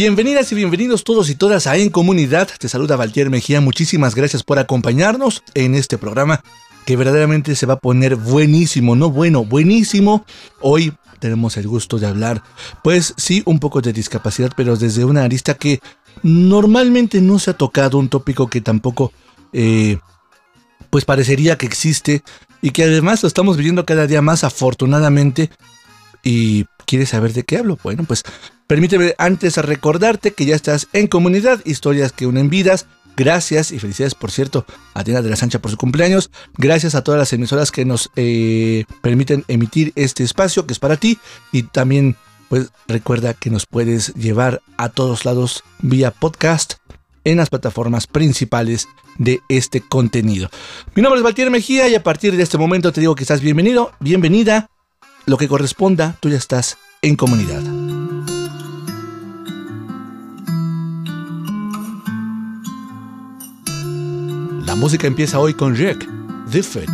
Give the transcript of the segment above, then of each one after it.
Bienvenidas y bienvenidos todos y todas a En Comunidad. Te saluda Valtier Mejía. Muchísimas gracias por acompañarnos en este programa que verdaderamente se va a poner buenísimo, no bueno, buenísimo. Hoy tenemos el gusto de hablar, pues sí, un poco de discapacidad, pero desde una arista que normalmente no se ha tocado, un tópico que tampoco, eh, pues parecería que existe y que además lo estamos viviendo cada día más afortunadamente. Y quieres saber de qué hablo, bueno, pues permíteme antes recordarte que ya estás en comunidad, historias que unen vidas. Gracias y felicidades, por cierto, a Diana de la Sancha por su cumpleaños. Gracias a todas las emisoras que nos eh, permiten emitir este espacio que es para ti. Y también, pues recuerda que nos puedes llevar a todos lados vía podcast en las plataformas principales de este contenido. Mi nombre es Valtier Mejía y a partir de este momento te digo que estás bienvenido, bienvenida. Lo que corresponda, tú ya estás en comunidad. Música empieza hoy con Rick, The Fit.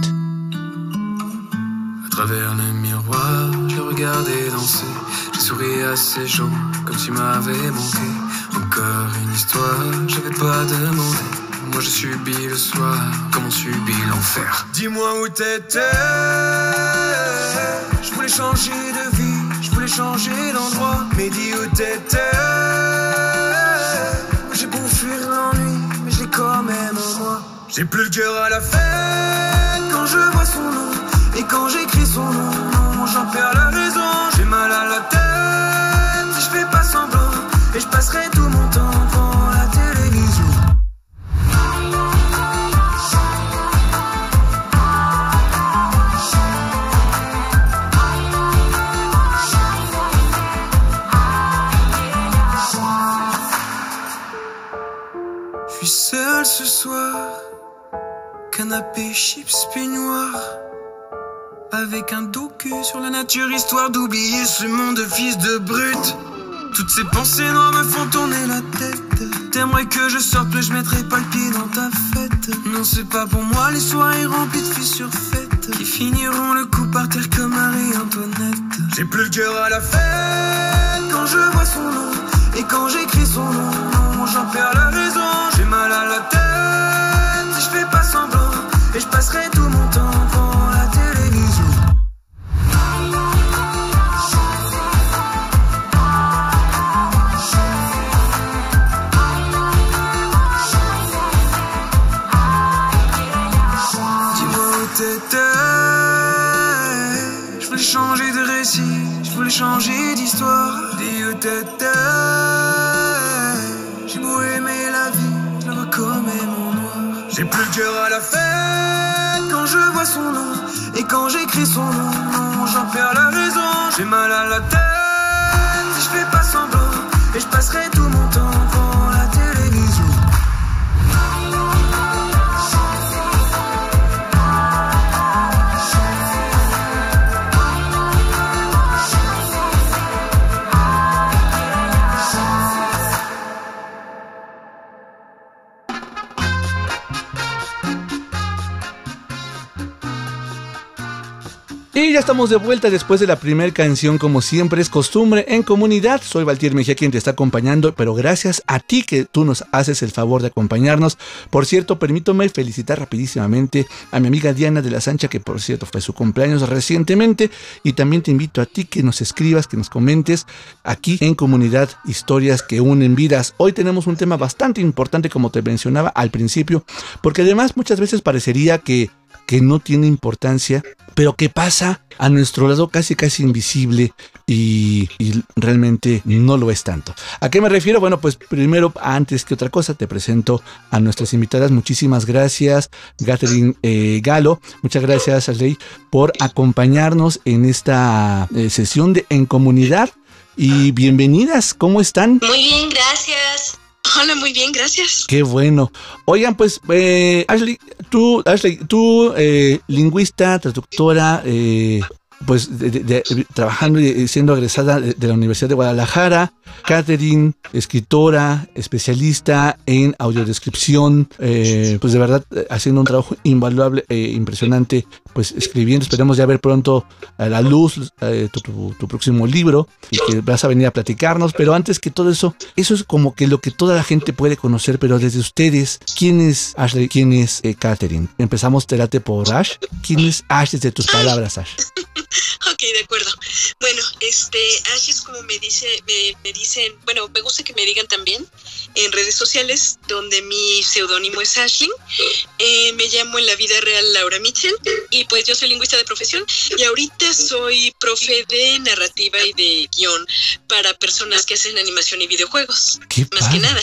À travers le miroir, je regardais danser. J'ai souri à ces gens comme tu m'avais manqué. Encore une histoire, j'avais pas demandé. Moi je subis le soir, comme on subit l'enfer? Dis-moi où t'étais. Je voulais changer de vie, je voulais changer d'endroit. Mais dis où t'étais. J'ai beau fuir l'ennui, mais je l'ai quand même en moi. J'ai plus le cœur à la fête quand je vois son nom. Et quand j'écris son nom, j'en perds la raison. J'ai mal à la tête si je fais pas semblant. Et je passerai canapé, chips, peignoir. Avec un docu sur la nature, histoire d'oublier ce monde de fils de brute. Toutes ces pensées noires me font tourner la tête. T'aimerais que je sorte, mais je mettrai pas le pied dans ta fête. Non, c'est pas pour moi les soirées remplies de fissures faites. Qui finiront le coup par terre comme Marie-Antoinette. J'ai plus le cœur à la fête quand je vois son nom. Et quand j'écris son nom, estamos de vuelta después de la primera canción, como siempre es costumbre en comunidad. Soy Valtier Mejía quien te está acompañando, pero gracias a ti que tú nos haces el favor de acompañarnos. Por cierto, permítame felicitar rapidísimamente a mi amiga Diana de la Sancha, que por cierto fue su cumpleaños recientemente, y también te invito a ti que nos escribas, que nos comentes aquí en comunidad historias que unen vidas. Hoy tenemos un tema bastante importante, como te mencionaba al principio, porque además muchas veces parecería que que no tiene importancia, pero que pasa a nuestro lado casi casi invisible y, realmente no lo es tanto. ¿A qué me refiero? Bueno, pues primero, antes que otra cosa, te presento a nuestras invitadas. Muchísimas gracias, Catherine eh, Galo. Muchas gracias, Ashley, por acompañarnos en esta eh, sesión de En Comunidad. Y bienvenidas, ¿cómo están? Muy bien, gracias. Hola, muy bien, gracias. Qué bueno. Oigan, pues, eh, Ashley, tú, Ashley, tú, eh, lingüista, traductora, eh, pues trabajando y siendo agresada de, la Universidad de Guadalajara, Catherine, escritora, especialista en audiodescripción, eh, pues de verdad eh, haciendo un trabajo invaluable e impresionante, pues escribiendo, esperemos ya ver pronto a la luz tu, tu, próximo libro y que vas a venir a platicarnos, pero antes que todo eso, eso es como que lo que toda la gente puede conocer, pero desde ustedes, ¿quién es Ashley? ¿Quién es Catherine? Empezamos, terate por Ash. ¿Quién es Ash desde tus palabras, Ash? ok, de acuerdo. Bueno, este, Ash es como me dice, me, dicen, bueno, me gusta que me digan también en redes sociales, donde mi seudónimo es Ashley. Eh, me llamo en la vida real Laura Mitchell y pues yo soy lingüista de profesión y ahorita soy profe de narrativa y de guion para personas que hacen animación y videojuegos. más que nada.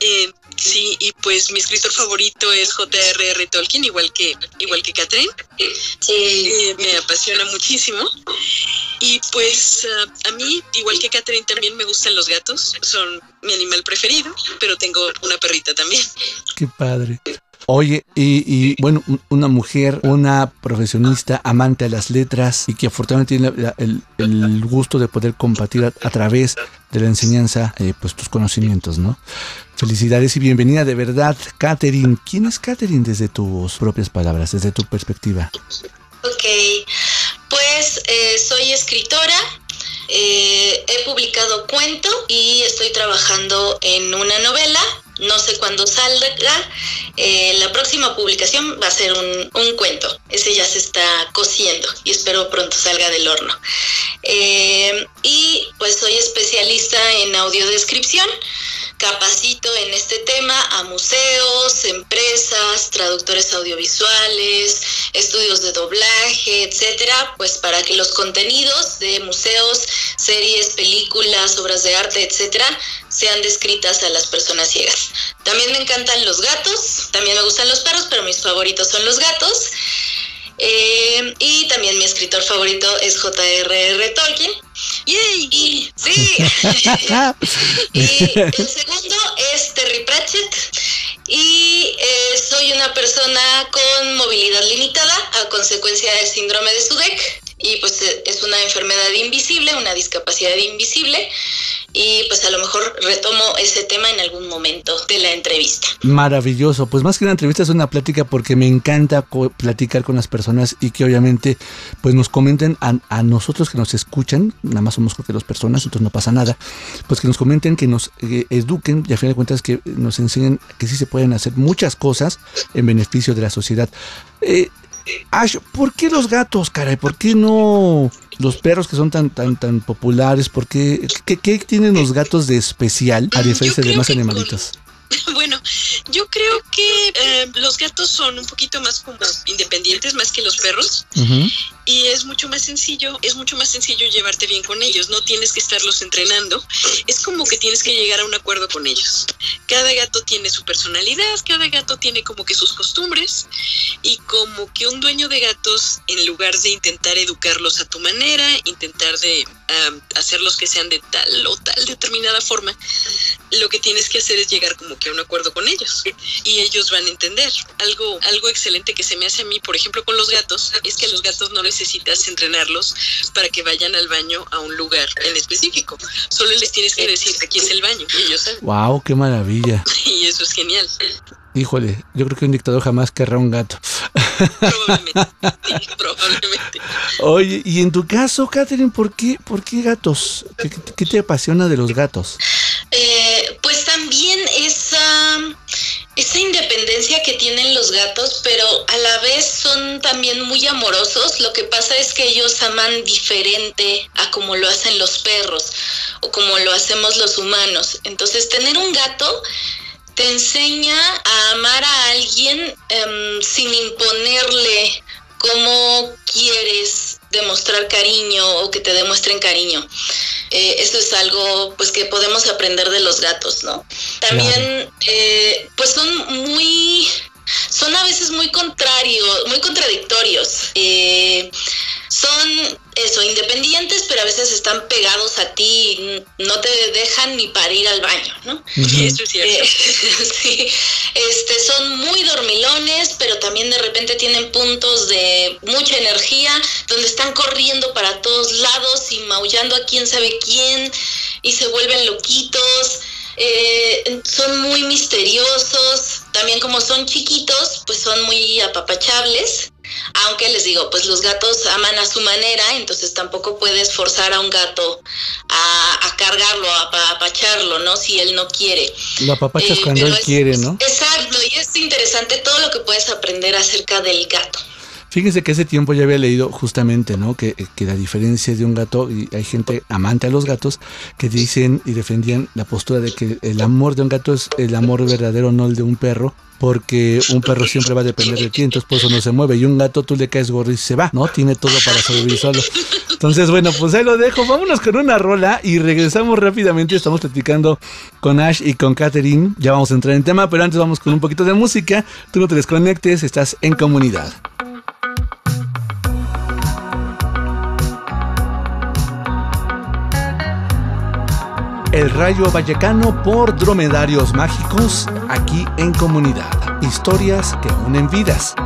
Eh, sí, y pues mi escritor favorito es J.R.R. Tolkien, igual que, igual que Catherine. Eh, me apasiona muchísimo. Y pues a mí, igual que Catherine, también me gustan los gatos. Son mi animal preferido, pero tengo una perrita también. Qué padre. Oye, y, bueno, una mujer, una profesionista, amante a las letras y que afortunadamente tiene el, gusto de poder compartir a, través de la enseñanza eh, pues tus conocimientos, ¿no? Felicidades y bienvenida de verdad, Catherine. ¿Quién es Catherine desde tus propias palabras, desde tu perspectiva? Ok, pues eh, soy escritora, eh, he publicado cuento y estoy trabajando en una novela no sé cuándo salga. Eh, la próxima publicación va a ser un, cuento. Ese ya se está cociendo y espero pronto salga del horno. Eh, y pues soy especialista en audiodescripción capacito en este tema a museos, empresas, traductores audiovisuales, estudios de doblaje, etcétera, pues para que los contenidos de museos, series, películas, obras de arte, etcétera, sean descritas a las personas ciegas. También me encantan los gatos, también me gustan los perros, pero mis favoritos son los gatos. Eh, y también mi escritor favorito es J.R.R. Tolkien. ¡Yay! Y, sí. y el segundo es Terry Pratchett. Y eh, soy una persona con movilidad limitada a consecuencia del síndrome de Sudek. Y pues es una enfermedad invisible, una discapacidad invisible y pues a lo mejor retomo ese tema en algún momento de la entrevista. Maravilloso, pues más que una entrevista es una plática porque me encanta platicar con las personas y que obviamente pues nos comenten a, nosotros que nos escuchan, nada más somos que dos personas, entonces no pasa nada, pues que nos comenten, que nos eh, eduquen y a fin de cuentas que nos enseñen que sí se pueden hacer muchas cosas en beneficio de la sociedad. Eh, Ash, ¿por qué los gatos, caray? ¿Por qué no los perros que son tan tan tan populares? ¿Por qué, qué, tienen los gatos de especial a diferencia de demás animalitos? Bueno, yo creo que eh, los gatos son un poquito más como independientes más que los perros y es mucho más sencillo, es mucho más sencillo llevarte bien con ellos, no tienes que estarlos entrenando, es como que tienes que llegar a un acuerdo con ellos. Cada gato tiene su personalidad, cada gato tiene como que sus costumbres y como que un dueño de gatos en lugar de intentar educarlos a tu manera, intentar de hacerlos que sean de tal o tal determinada forma, lo que tienes que hacer es llegar como que a un acuerdo con ellos y ellos van a entender. Algo, algo excelente que se me hace a mí, por ejemplo, con los gatos, es que los gatos no necesitas entrenarlos para que vayan al baño a un lugar en específico. Solo les tienes que decir, aquí es el baño, y ellos saben. ¡Wow! ¡Qué maravilla! y eso es genial. Híjole, yo creo que un dictador jamás querrá un gato. Probablemente. sí, probablemente. Oye, y en tu caso, Catherine, ¿por qué, por qué gatos? ¿Qué, qué te apasiona de los gatos? Eh, pues esa independencia que tienen los gatos, pero a la vez son también muy amorosos. Lo que pasa es que ellos aman diferente a como lo hacen los perros o como lo hacemos los humanos. Entonces, tener un gato te enseña a amar a alguien em, sin imponerle cómo quieres demostrar cariño o que te demuestren cariño. Eh, eso es algo pues que podemos aprender de los gatos, ¿no? También eh, pues son muy son a veces muy contrarios, muy contradictorios. Eh, son eso, independientes, pero a veces están pegados a ti y no te dejan ni para ir al baño, ¿no? Eso es cierto. Eh, sí, este, son muy dormilones, pero también de repente tienen puntos de mucha energía, donde están corriendo para todos lados y maullando a quién sabe quién, y se vuelven loquitos. Eh, son muy misteriosos, también como son chiquitos, pues son muy apapachables. Aunque les digo, pues los gatos aman a su manera, entonces tampoco puedes forzar a un gato a, a cargarlo, a apapacharlo, ¿no? Si él no quiere. Lo apapachas Eh, cuando él es- quiere, ¿no? Exacto, y es interesante todo lo que puedes aprender acerca del gato. Fíjense que ese tiempo ya había leído justamente, ¿no? Que, que la diferencia de un gato, y hay gente amante a los gatos, que dicen y defendían la postura de que el amor de un gato es el amor verdadero, no el de un perro, porque un perro siempre va a depender de ti, entonces por eso no se mueve, y un gato tú le caes gorro y se va, ¿no? Tiene todo para sobrevivir solo. Entonces, bueno, pues ahí lo dejo, vámonos con una rola y regresamos rápidamente, estamos platicando con Ash y con Katherine, ya vamos a entrar en tema, pero antes vamos con un poquito de música, tú no te desconectes, estás en comunidad. El Rayo Vallecano por Dromedarios Mágicos, aquí en comunidad. Historias que unen vidas.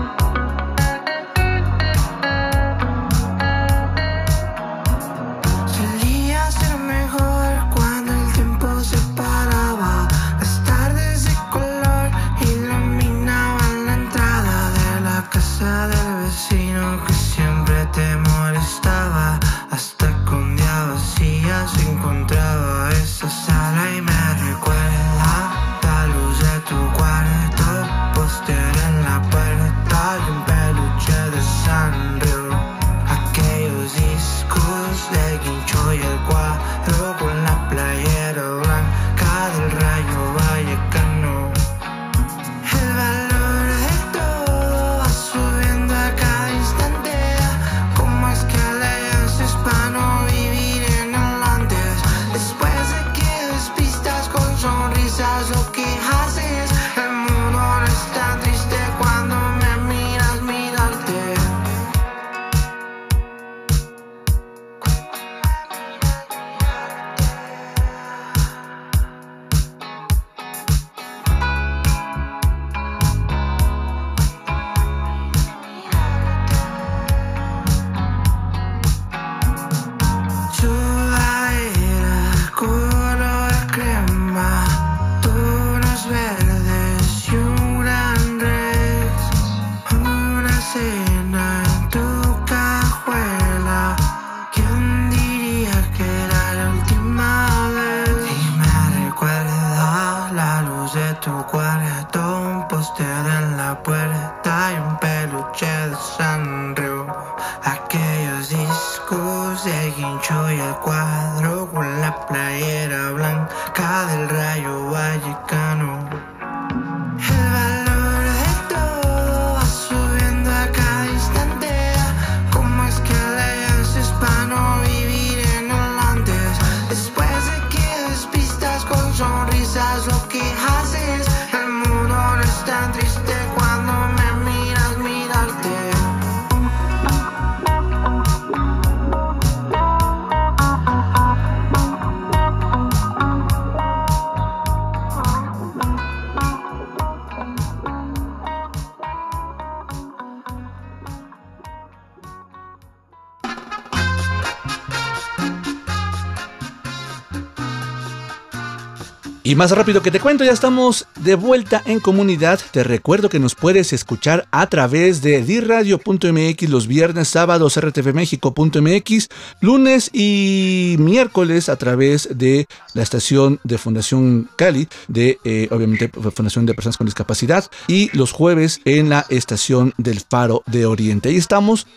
Más rápido que te cuento, ya estamos de vuelta en comunidad. Te recuerdo que nos puedes escuchar a través de diradio.mx los viernes, sábados, rtvmexico.mx, lunes y miércoles a través de la estación de Fundación Cali, de eh, obviamente Fundación de Personas con Discapacidad, y los jueves en la estación del Faro de Oriente. Ahí estamos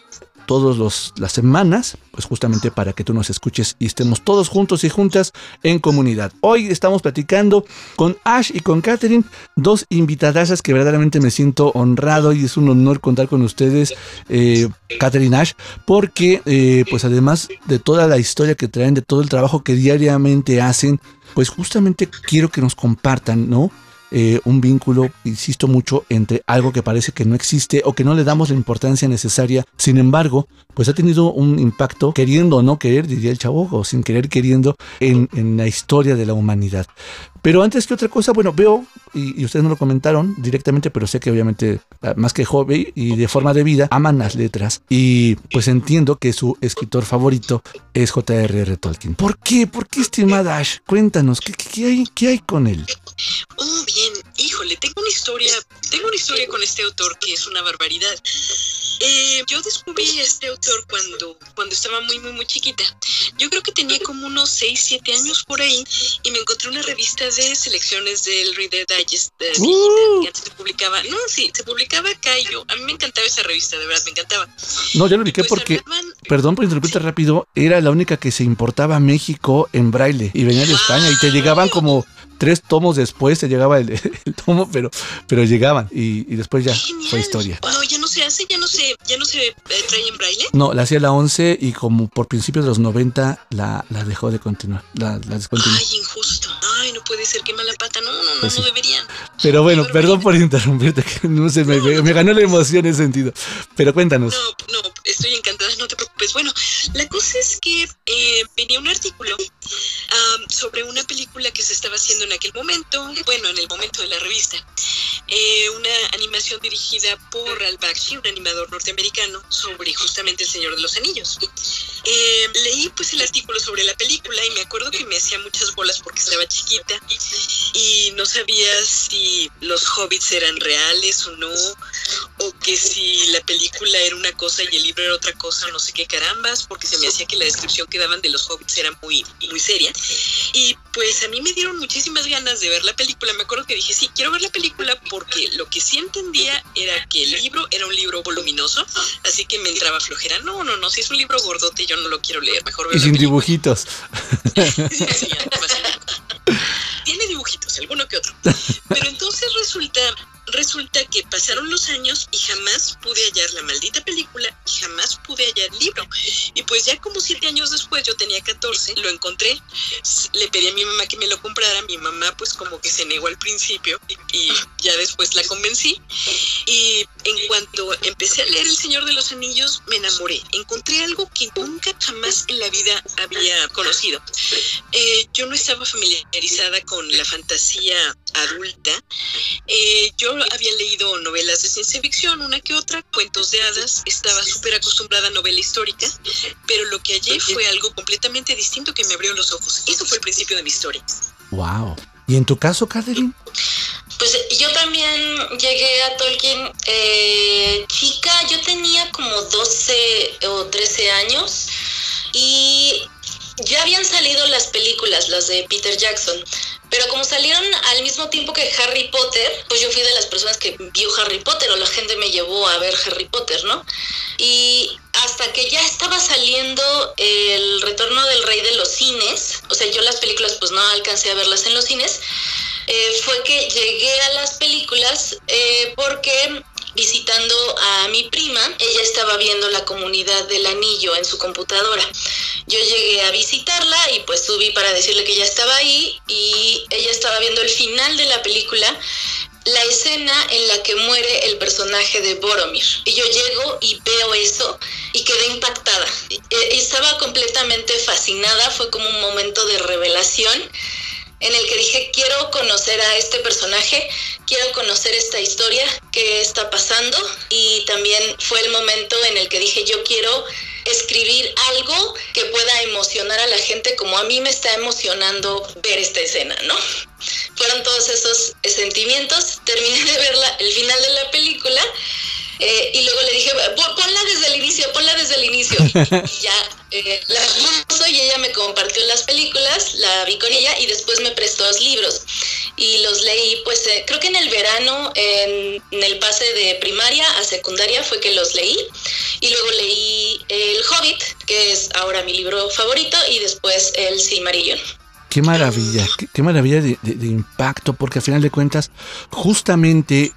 todas las semanas, pues justamente para que tú nos escuches y estemos todos juntos y juntas en comunidad. Hoy estamos platicando con Ash y con Catherine, dos invitadasas que verdaderamente me siento honrado y es un honor contar con ustedes, eh, Catherine Ash, porque eh, pues además de toda la historia que traen, de todo el trabajo que diariamente hacen, pues justamente quiero que nos compartan, ¿no? Eh, un vínculo, insisto mucho, entre algo que parece que no existe o que no le damos la importancia necesaria. Sin embargo, pues ha tenido un impacto, queriendo o no querer, diría el chavo, o sin querer queriendo, en, en la historia de la humanidad. Pero antes que otra cosa, bueno, veo, y, ustedes no lo comentaron directamente, pero sé que obviamente, ah, más que hobby y de forma de vida, aman las letras. Y pues entiendo que su escritor favorito es J.R.R. Tolkien. ¿Por qué? ¿Por qué, estimada Ash? Cuéntanos, ¿qué, qué, hay, ¿qué hay con él? Bien, in híjole, tengo una historia, tengo una historia con este autor que es una barbaridad. Eh, yo descubrí este autor cuando, cuando estaba muy, muy, muy chiquita. Yo creo que tenía como unos 6, 7 años por ahí y me encontré una revista de selecciones del Reader Digest de uh. que antes se publicaba. No, sí, se publicaba acá y yo, a mí me encantaba esa revista, de verdad, me encantaba. No, yo lo ubiqué pues porque, perdón por interrumpirte rápido, era la única que se importaba a México en braille y venía de España y te llegaban como tres tomos después te llegaba el, tomo, pero, pero llegaban y, después ya fue historia. No, ya no se hace, ya no se, ya no se eh, trae en braille. No, la hacía la 11 y como por principios de los 90 la, la dejó de continuar, la, la descontinuó. Ay, injusto. Ay, no puede ser, que mala pata. No, no, no, pues no deberían. Pero bueno, perdón por interrumpirte, que no sé, me, me, ganó la emoción en ese sentido. Pero cuéntanos. No, no, estoy encantada, la cosa es que eh, venía un artículo sobre una película que se estaba haciendo en aquel momento, bueno, en el momento de la revista. Eh, una animación dirigida por Ralph Bakshi, un animador norteamericano, sobre justamente El Señor de los Anillos. Eh, leí pues el artículo sobre la película y me acuerdo que me hacía muchas bolas porque estaba chiquita y no sabía si los hobbits eran reales o no, o que si la película era una cosa y el libro era otra cosa, no sé qué carambas, porque se me hacía que la descripción que daban de los hobbits era muy, muy seria. Y pues a mí me dieron muchísimas ganas de ver la película. Me acuerdo que dije, sí, quiero ver la película porque lo que sí entendía era que el libro era un libro voluminoso, así que me entraba flojera. No, no, no, si es un libro gordote yo no lo quiero leer, mejor ver Y sin dibujitos. Tiene dibujitos, alguno que otro. Pero entonces resulta Resulta que pasaron los años y jamás pude hallar la maldita película y jamás pude hallar el libro. Y pues ya como siete años después, yo tenía 14, lo encontré, le pedí a mi mamá que me lo comprara, mi mamá pues como que se negó al principio y, ya después la convencí. Y en cuanto empecé a leer El Señor de los Anillos, me enamoré. Encontré algo que nunca jamás en la vida había conocido. Eh, yo no estaba familiarizada con la fantasía adulta. Eh, yo había leído novelas de ciencia ficción, una que otra, cuentos de hadas, estaba súper acostumbrada a novela histórica, pero lo que hallé fue algo completamente distinto que me abrió los ojos. Eso fue el principio de mi historia. Wow. ¿Y en tu caso, Catherine? Pues yo también llegué a Tolkien eh, chica, yo tenía como 12 o 13 años y ya habían salido las películas, las de Peter Jackson. Pero como salieron al mismo tiempo que Harry Potter, pues yo fui de las personas que vio Harry Potter o la gente me llevó a ver Harry Potter, ¿no? Y hasta que ya estaba saliendo el retorno del rey de los cines, o sea, yo las películas pues no alcancé a verlas en los cines, eh, fue que llegué a las películas eh, porque visitando a mi prima, ella estaba viendo la comunidad del anillo en su computadora. Yo llegué a visitarla y pues subí para decirle que ya estaba ahí y ella estaba viendo el final de la película la escena en la que muere el personaje de Boromir. Y yo llego y veo eso y quedé impactada. E, estaba completamente fascinada, fue como un momento de revelación en el que dije, quiero conocer a este personaje, quiero conocer esta historia, qué está pasando. Y también fue el momento en el que dije, yo quiero escribir algo que pueda emocionar a la gente como a mí me está emocionando ver esta escena, ¿no? fueron todos esos sentimientos. Terminé de ver el final de la película eh, y luego le dije, ponla desde el inicio, ponla desde el inicio. Y, ya eh, la puso y ella me compartió las películas, la vi con ella y después me prestó los libros. Y los leí, pues eh, creo que en el verano, en, el pase de primaria a secundaria fue que los leí. Y luego leí El Hobbit, que es ahora mi libro favorito, y después El Silmarillion. Qué maravilla, qué, maravilla de, impacto, porque al final de cuentas, justamente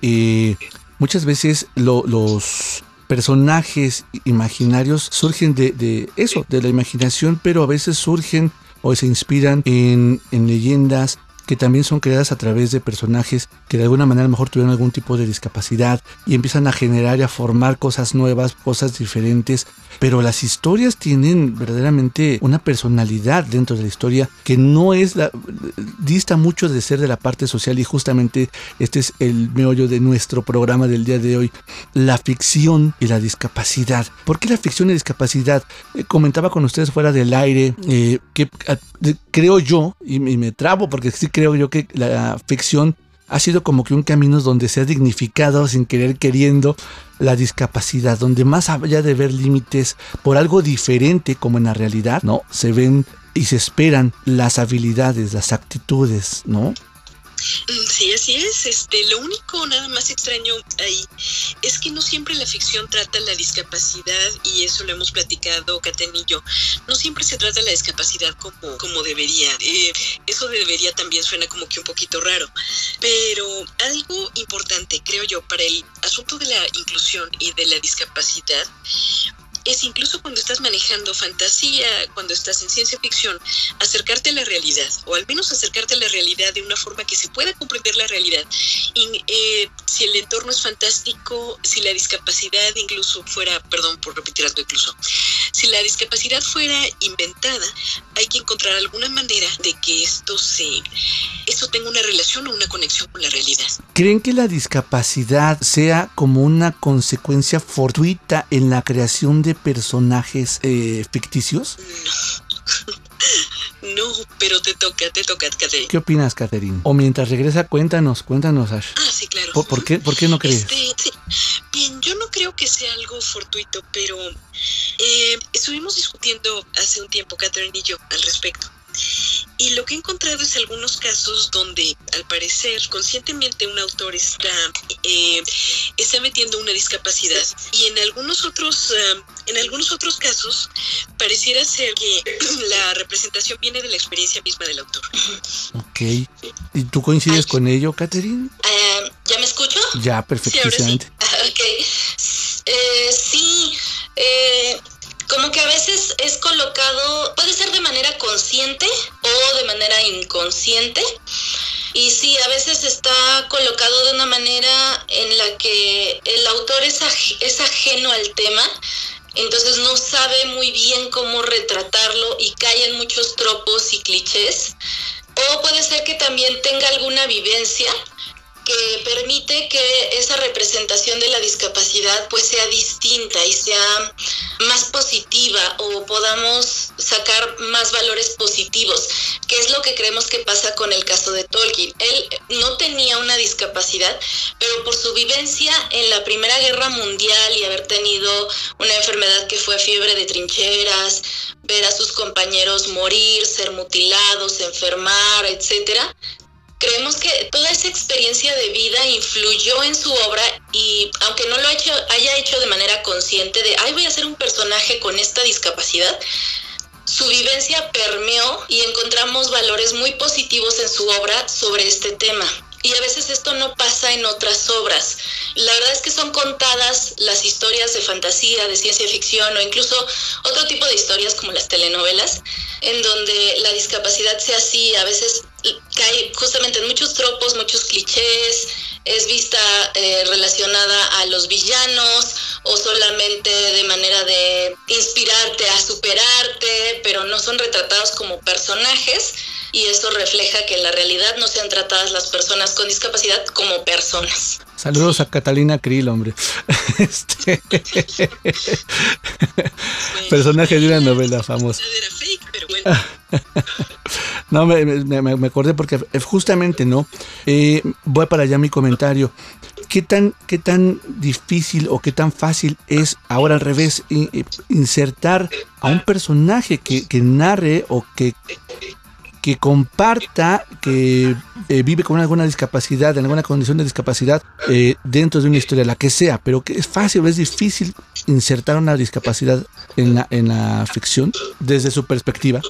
muchas veces los personajes imaginarios surgen de, eso, de la imaginación, pero a veces surgen o se inspiran en, en leyendas, que también son creadas a través de personajes que de alguna manera a lo mejor tuvieron algún tipo de discapacidad y empiezan a generar y a formar cosas nuevas, cosas diferentes. Pero las historias tienen verdaderamente una personalidad dentro de la historia que no es la, dista mucho de ser de la parte social y justamente este es el meollo de nuestro programa del día de hoy, la ficción y la discapacidad. ¿Por qué la ficción y la discapacidad? Eh, comentaba con ustedes fuera del aire eh, que creo yo, y, y me trabo porque sí creo yo que la ficción ha sido como que un camino donde se ha dignificado sin querer queriendo la discapacidad, donde más allá de ver límites por algo diferente como en la realidad, ¿no? Se ven y se esperan las habilidades, las actitudes, ¿no? Mm, sí, así es. Este, lo único nada más extraño ahí es que no siempre la ficción trata la discapacidad y eso lo hemos platicado Caten y yo. No siempre se trata la discapacidad como, como debería. Eh, eso debería también suena como que un poquito raro. Pero algo importante, creo yo, para el asunto de la inclusión y de la discapacidad es incluso cuando estás manejando fantasía, cuando estás en ciencia ficción, acercarte a la realidad, o al menos acercarte a la realidad de una forma que se pueda comprender la realidad. Y, eh, si el entorno es fantástico, si la discapacidad incluso fuera, perdón por repetir algo incluso, si la discapacidad fuera inventada, hay que encontrar alguna manera de que esto se, esto tenga una relación o una conexión con la realidad. ¿Creen que la discapacidad sea como una consecuencia fortuita en la creación de personajes eh, ficticios? No. pero te toca, te toca, Catherine. ¿Qué opinas, Catherine? O mientras regresa, cuéntanos, cuéntanos, Ash. Ah, sí, claro. ¿Por, qué, por qué no crees? Este, Bien, yo no creo que sea algo fortuito, pero eh, estuvimos discutiendo hace un tiempo, Catherine y yo, al respecto. Y lo que he encontrado es algunos casos donde, al parecer, conscientemente un autor está, eh, está metiendo una discapacidad y en algunos otros, eh, en algunos otros casos pareciera ser que la representación viene de la experiencia misma del autor. Ok. ¿Y tú coincides con ello, Catherine? Eh, ¿Ya me escucho? Ya, perfectamente. Sí, sí como que a veces es colocado, manera consciente o de manera inconsciente. Y sí, a veces está colocado de una manera en la que el autor es, es ajeno al tema, entonces no sabe muy bien cómo retratarlo y cae en muchos tropos y clichés. O puede ser que también tenga alguna vivencia que permite que esa representación de la discapacidad pues sea distinta y sea más positiva o podamos sacar más valores positivos, que es lo que creemos que pasa con el caso de Tolkien. Él no tenía una discapacidad, pero por su vivencia en la Primera Guerra Mundial y haber tenido una enfermedad que fue fiebre de trincheras, ver a sus compañeros morir, ser mutilados, enfermar, etcétera, creemos que toda esa experiencia de vida influyó en su obra y aunque no lo haya hecho de manera consciente de, ay, voy a ser un personaje con esta discapacidad, su vivencia permeó y encontramos valores muy positivos en su obra sobre este tema. Y a veces esto no pasa en otras obras. La verdad es que son contadas las historias de fantasía, de ciencia ficción o incluso otro tipo de historias como las telenovelas, en donde la discapacidad sea así, a veces cae justamente en muchos tropos, muchos clichés, es vista eh, relacionada a los villanos o solamente de manera de inspirarte a superarte, pero no son retratados como personajes y eso refleja que en la realidad no sean tratadas las personas con discapacidad como personas. Saludos a Catalina Krill, hombre. Este... Personaje de una novela famosa. No, me, me, acordé porque justamente, ¿no? Eh, voy para allá mi comentario. ¿Qué tan, ¿Qué tan difícil o qué tan fácil es ahora al revés insertar a un personaje que, narre o que que comparta que eh, vive con alguna discapacidad, en alguna condición de discapacidad eh, dentro de una historia, la que sea, pero que es fácil es difícil insertar una discapacidad en la, en la ficción desde su perspectiva.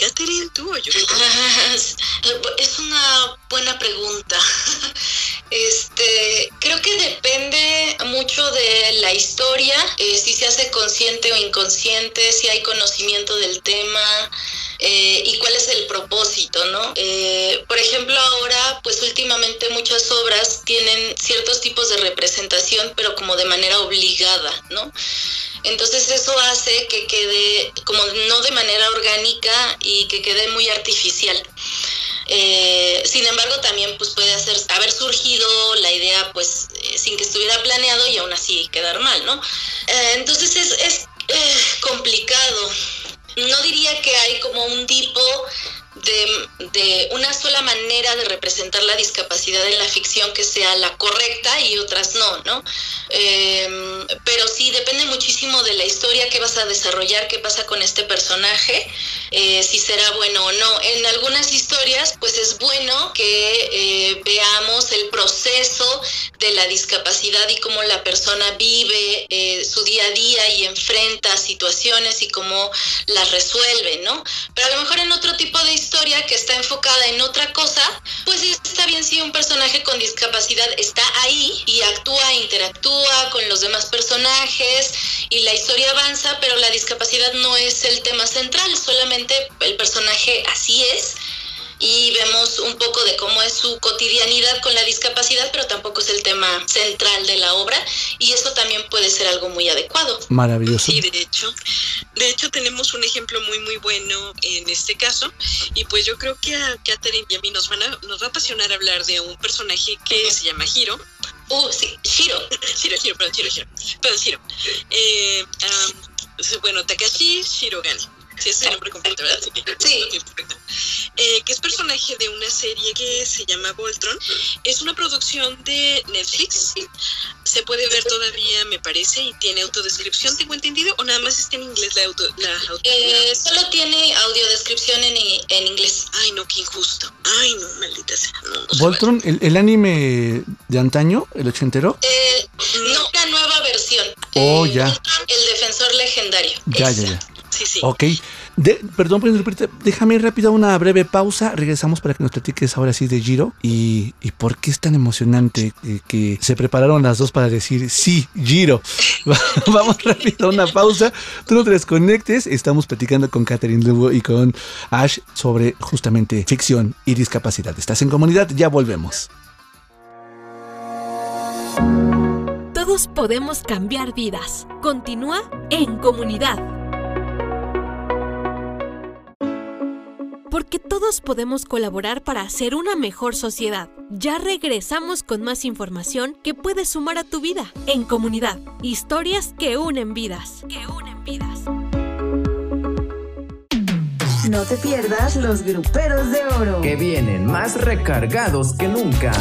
Catherine, tú es una buena pregunta. Este, creo que depende mucho de la historia, eh, si se hace consciente o inconsciente, si hay conocimiento del tema eh, y cuál es el propósito, ¿no? Eh, por ejemplo, ahora, pues últimamente muchas obras tienen ciertos tipos de representación, pero como de manera obligada, ¿no? Entonces eso hace que quede como no de manera orgánica y que quede muy artificial. Eh, sin embargo, también pues puede hacer, haber surgido la idea pues eh, sin que estuviera planeado y aún así quedar mal, ¿no? Eh, entonces es, es complicado. No diría que hay como un tipo de, una sola manera de representar la discapacidad en la ficción que sea la correcta y otras no, ¿no? Em, pero sí depende muchísimo de la historia que vas a desarrollar, qué pasa con este personaje, eh, si será bueno o no. En algunas historias, pues es bueno que eh, veamos el proceso de la discapacidad y cómo la persona vive eh, su día a día y enfrenta situaciones y cómo las resuelve, ¿no? Pero a lo mejor en otro tipo de historia que está enfocada en otra cosa, pues está bien si un personaje con discapacidad está ahí y actúa, interactúa con los demás personajes y la historia avanza, pero la discapacidad no es el tema central, solamente el personaje así es y vemos un poco de cómo es su cotidianidad con la discapacidad, pero tampoco es el tema central de la obra y eso también puede ser algo muy adecuado. Maravilloso. Sí, de hecho, de hecho tenemos un ejemplo muy muy bueno en este caso y pues yo creo que a Catherine y a mí nos, van a, nos va a apasionar hablar de un personaje que se llama Hiro. Uh, sí, Shiro. Shiro, Shiro, perdón, Shiro, Shiro. Perdón, Shiro. Eh, bueno, Takashi Shirogane Sí, es el nombre completo, ¿verdad? Sí. Eh, que es personaje de una serie que se llama Voltron. Es una producción de Netflix. Se puede ver todavía, me parece, y tiene autodescripción, tengo entendido, o nada más está en inglés la auto. La eh, solo tiene audiodescripción en, en inglés. Ay, no, qué injusto. Ay, no, maldita sea. ¿Voltron, el, anime de antaño, el ochentero? Eh, no, una nueva versión. Oh, ya. El defensor legendario. Ya, ya, ya. Sí, sí. Ok. perdón por déjame rápido una breve pausa. Regresamos para que nos platiques ahora sí de Giro y, por qué es tan emocionante que, se prepararon las dos para decir sí, Giro. Vamos rápido a una pausa. Tú no te desconectes. Estamos platicando con Catherine Lugo y con Ash sobre justamente ficción y discapacidad. Estás en comunidad, ya volvemos. Todos podemos cambiar vidas. Continúa en comunidad. Porque todos podemos colaborar para hacer una mejor sociedad. Ya regresamos con más información que puedes sumar a tu vida en comunidad. Historias que unen vidas. Que unen vidas. No te pierdas los gruperos de oro. Que vienen más recargados que nunca.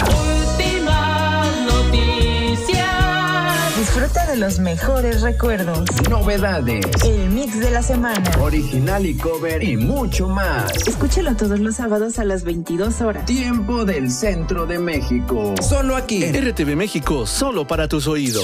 Disfruta de los mejores recuerdos. Novedades. El mix de la semana. Original y cover y mucho más. Escúchalo todos los sábados a las 22 horas. Tiempo del centro de México. Solo aquí. En RTV México, solo para tus oídos.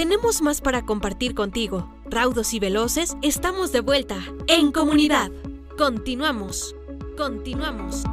Tenemos más para compartir contigo. Raudos y veloces, estamos de vuelta en comunidad. Continuamos. Continuamos.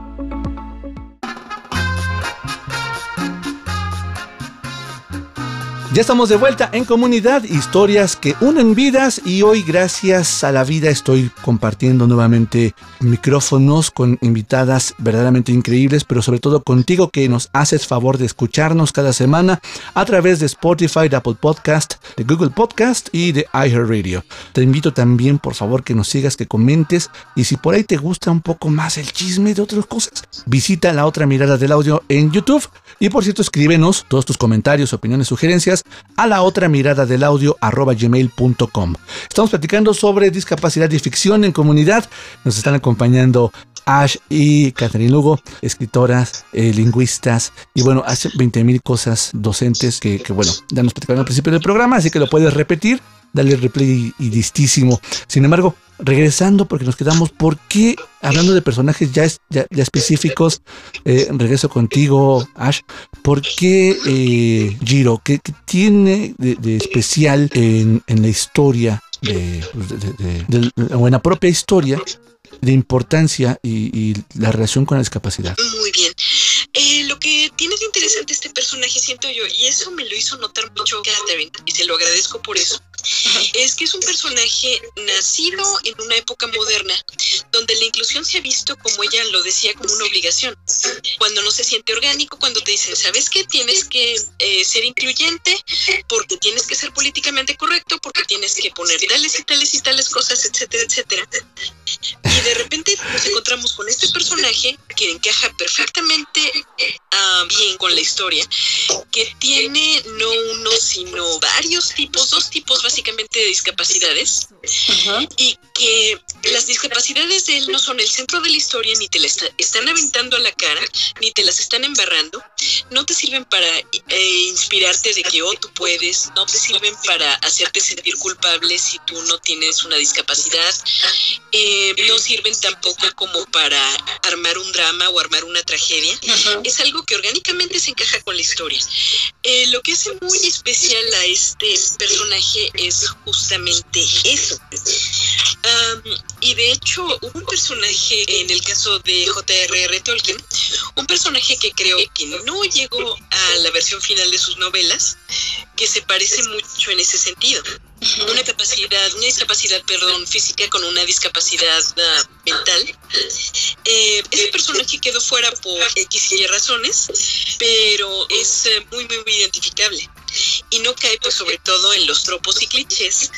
Ya estamos de vuelta en comunidad, historias que unen vidas y hoy gracias a la vida estoy compartiendo nuevamente micrófonos con invitadas verdaderamente increíbles, pero sobre todo contigo que nos haces favor de escucharnos cada semana a través de Spotify, de Apple Podcast, de Google Podcast y de iHeartRadio. Te invito también por favor que nos sigas, que comentes y si por ahí te gusta un poco más el chisme de otras cosas, visita la otra mirada del audio en YouTube y por cierto escríbenos todos tus comentarios, opiniones, sugerencias a la otra mirada del audio arroba gmail.com. Estamos platicando sobre discapacidad y ficción en comunidad. Nos están acompañando Ash y Catherine Lugo, escritoras, eh, lingüistas y bueno, hace 20 mil cosas docentes que, bueno, ya nos platicaron al principio del programa, así que lo puedes repetir, darle replay y listísimo. Sin embargo, regresando porque nos quedamos, ¿por qué hablando de personajes ya, específicos? Eh, regreso contigo, Ash. ¿Por qué eh, Giro? ¿Qué, tiene de, especial en, la historia, de, de, o en la propia historia, de importancia y, y, la relación con la discapacidad? Muy bien. Eh, lo que tiene de interesante este personaje, siento yo, y eso me lo hizo notar mucho Catherine, y se lo agradezco por eso, es que es un personaje nacido en una época moderna donde la inclusión se ha visto, como ella lo decía, como una obligación. Cuando no se siente orgánico, cuando te dicen, ¿sabes qué? Tienes que eh, ser incluyente porque tienes que ser políticamente correcto, porque tienes que poner tales y tales y tales cosas, etcétera, etcétera. Y de repente nos encontramos con este personaje que encaja perfectamente uh, bien con la historia, que tiene no uno, sino varios tipos, dos tipos básicamente de discapacidades, y que las discapacidades de él no son el centro de la historia, ni te la están aventando a la cara, ni te las están embarrando, no te sirven para eh, inspirarte de que, oh, tú puedes, no te sirven para hacerte sentir culpable si tú no tienes una discapacidad, eh, no sirven tampoco como para armar un drama o armar una tragedia, es algo que orgánicamente se encaja con la historia. Eh, lo que hace muy especial a este personaje es justamente eso. y de hecho, hubo un personaje en el caso de J.R.R. Tolkien, un personaje que creo que no llegó a la versión final de sus novelas, que se parece mucho en ese sentido. Una capacidad, una discapacidad, perdón, física con una discapacidad uh, mental. Eh, ese personaje quedó fuera por X y Y razones, pero es muy, muy, muy identificable y no cae pues sobre todo en los tropos y clichés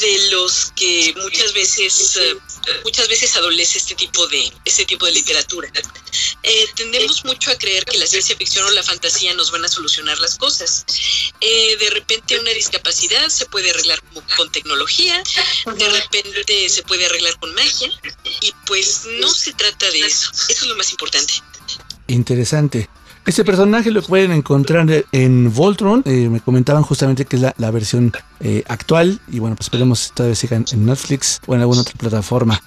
de los que muchas veces uh, muchas veces adolece este tipo de este tipo de literatura. Eh, tendemos mucho a creer que la ciencia ficción o la fantasía nos van a solucionar las cosas. Eh, de repente una discapacidad se puede arreglar con tecnología de repente se puede arreglar con magia y pues no se trata de eso. Eso es lo más importante. Interesante este personaje lo pueden encontrar en Voltron. Eh, me comentaban justamente que es la, la versión eh, actual. Y bueno, pues esperemos que todavía sigan en Netflix o en alguna otra plataforma.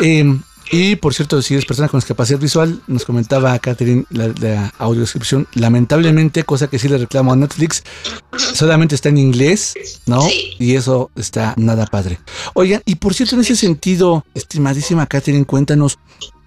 Eh, y por cierto, si eres persona con discapacidad visual, nos comentaba Catherine la, la audiodescripción. Lamentablemente, cosa que sí le reclamo a Netflix, solamente está en inglés, ¿no? Sí. Y eso está nada padre. Oigan, y por cierto, en ese sentido, estimadísima Catherine, cuéntanos,